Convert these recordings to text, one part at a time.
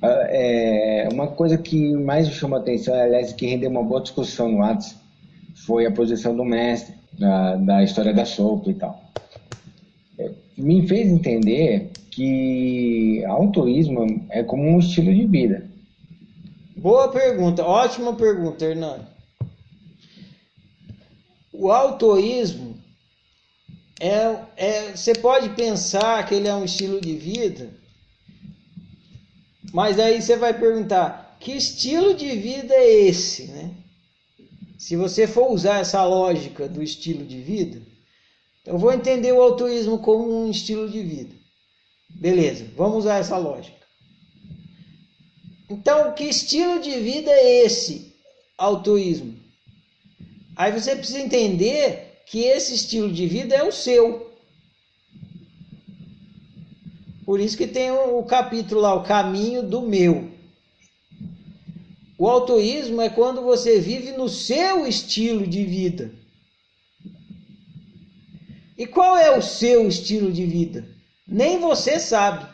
Ah, é, uma coisa que mais me chamou a atenção, aliás, que rendeu uma boa discussão no WhatsApp, foi a posição do mestre, da, da história da sopa e tal. É, me fez entender que autoísmo é como um estilo de vida. Boa pergunta, ótima pergunta, Hernani. O autoísmo é, é, você pode pensar que ele é um estilo de vida, mas aí você vai perguntar que estilo de vida é esse, né? Se você for usar essa lógica do estilo de vida, eu vou entender o autoísmo como um estilo de vida. Beleza, vamos usar essa lógica. Então, que estilo de vida é esse autoísmo? Aí você precisa entender que esse estilo de vida é o seu. Por isso que tem o capítulo lá, o caminho do meu. O autoísmo é quando você vive no seu estilo de vida. E qual é o seu estilo de vida? Nem você sabe.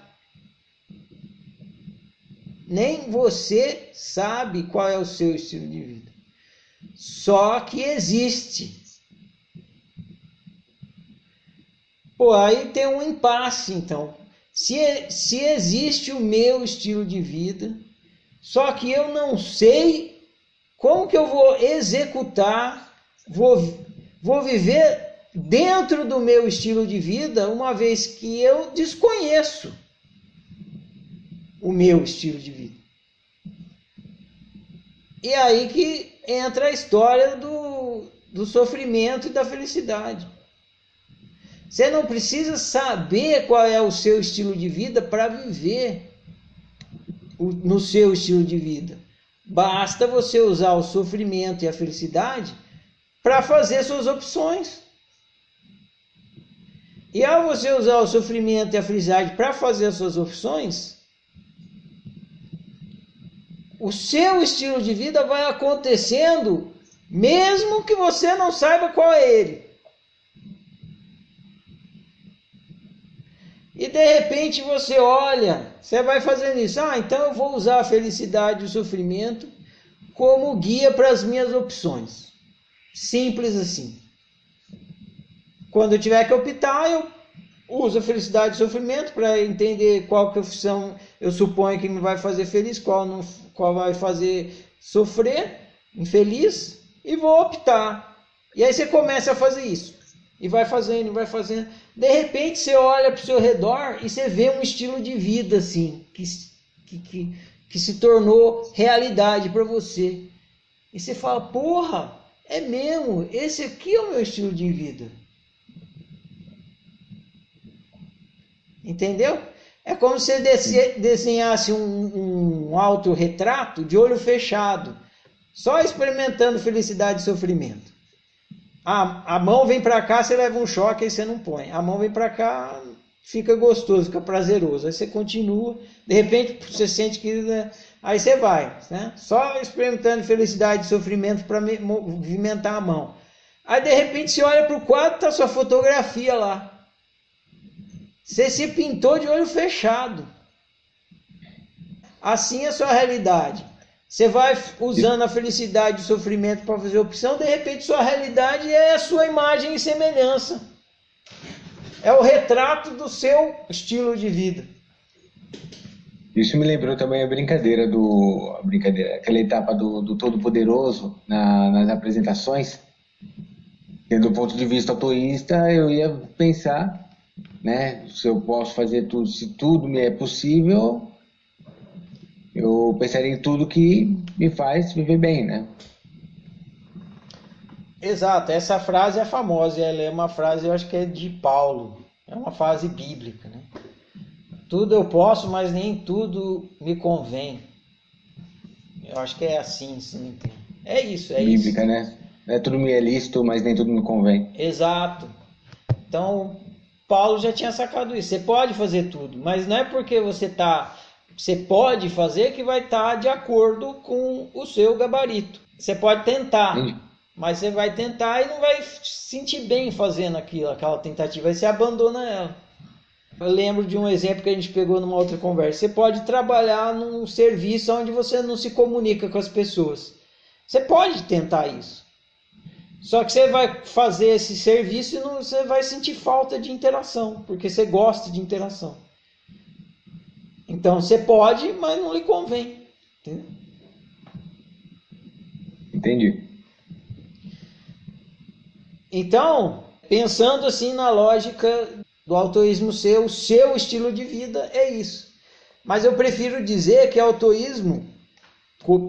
Nem você sabe qual é o seu estilo de vida. Só que existe. Pô, aí tem um impasse, então. Se, se existe o meu estilo de vida, só que eu não sei como que eu vou executar, vou, vou viver dentro do meu estilo de vida, uma vez que eu desconheço o meu estilo de vida. E aí que entra a história do, do sofrimento e da felicidade. Você não precisa saber qual é o seu estilo de vida para viver no seu estilo de vida. Basta você usar o sofrimento e a felicidade para fazer suas opções. E ao você usar o sofrimento e a felicidade para fazer as suas opções, o seu estilo de vida vai acontecendo mesmo que você não saiba qual é ele. De repente você olha, você vai fazendo isso. Ah, então eu vou usar a felicidade e o sofrimento como guia para as minhas opções. Simples assim. Quando eu tiver que optar, eu uso a felicidade e o sofrimento para entender qual opção eu suponho que me vai fazer feliz, qual, não, qual vai fazer sofrer, infeliz, e vou optar. E aí você começa a fazer isso. E vai fazendo, vai fazendo. De repente você olha para o seu redor e você vê um estilo de vida assim, que, que, que, que se tornou realidade para você. E você fala, porra, é mesmo, esse aqui é o meu estilo de vida. Entendeu? É como se você desenhasse um, um autorretrato de olho fechado, só experimentando felicidade e sofrimento. A, a mão vem para cá, você leva um choque, aí você não põe. A mão vem para cá, fica gostoso, fica prazeroso. Aí você continua, de repente você sente que. Né, aí você vai, né? Só experimentando felicidade e sofrimento para movimentar a mão. Aí de repente você olha para o quadro, tá sua fotografia lá. Você se pintou de olho fechado. Assim é a sua realidade. Você vai usando a felicidade e o sofrimento para fazer opção, de repente sua realidade é a sua imagem e semelhança. É o retrato do seu estilo de vida. Isso me lembrou também a brincadeira do. A brincadeira, aquela etapa do, do Todo-Poderoso na, nas apresentações. E do ponto de vista autoísta, eu ia pensar, né, se eu posso fazer tudo, se tudo me é possível, eu pensaria em tudo que me faz viver bem, né? Exato, essa frase é famosa, ela é uma frase, eu acho que é de Paulo, é uma frase bíblica, né? Tudo eu posso, mas nem tudo me convém. Eu acho que é assim, entende. É isso, é bíblica, isso. Bíblica, né? É tudo me é lícito, mas nem tudo me convém. Exato. Então, Paulo já tinha sacado isso. Você pode fazer tudo, mas não é porque você está você pode fazer que vai estar tá de acordo com o seu gabarito. Você pode tentar, Sim. mas você vai tentar e não vai se sentir bem fazendo aquilo, aquela tentativa, aí você abandona ela. Eu lembro de um exemplo que a gente pegou numa outra conversa. Você pode trabalhar num serviço onde você não se comunica com as pessoas. Você pode tentar isso. Só que você vai fazer esse serviço e não, você vai sentir falta de interação, porque você gosta de interação. Então você pode, mas não lhe convém. Entendeu? Entendi. Então, pensando assim na lógica do autoísmo ser o seu estilo de vida, é isso. Mas eu prefiro dizer que autoísmo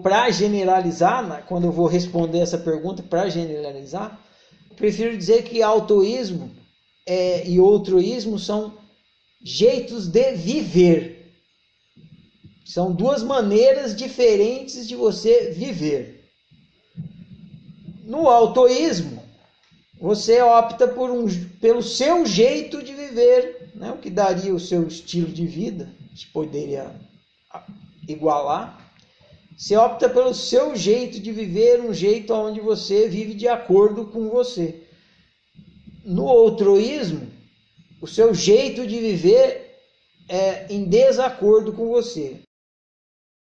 para generalizar, quando eu vou responder essa pergunta, para generalizar, prefiro dizer que autoísmo é, e outroísmo são jeitos de viver. São duas maneiras diferentes de você viver. No autoísmo, você opta por um, pelo seu jeito de viver, né? o que daria o seu estilo de vida, gente poderia igualar. Você opta pelo seu jeito de viver, um jeito onde você vive de acordo com você. No outroísmo, o seu jeito de viver é em desacordo com você.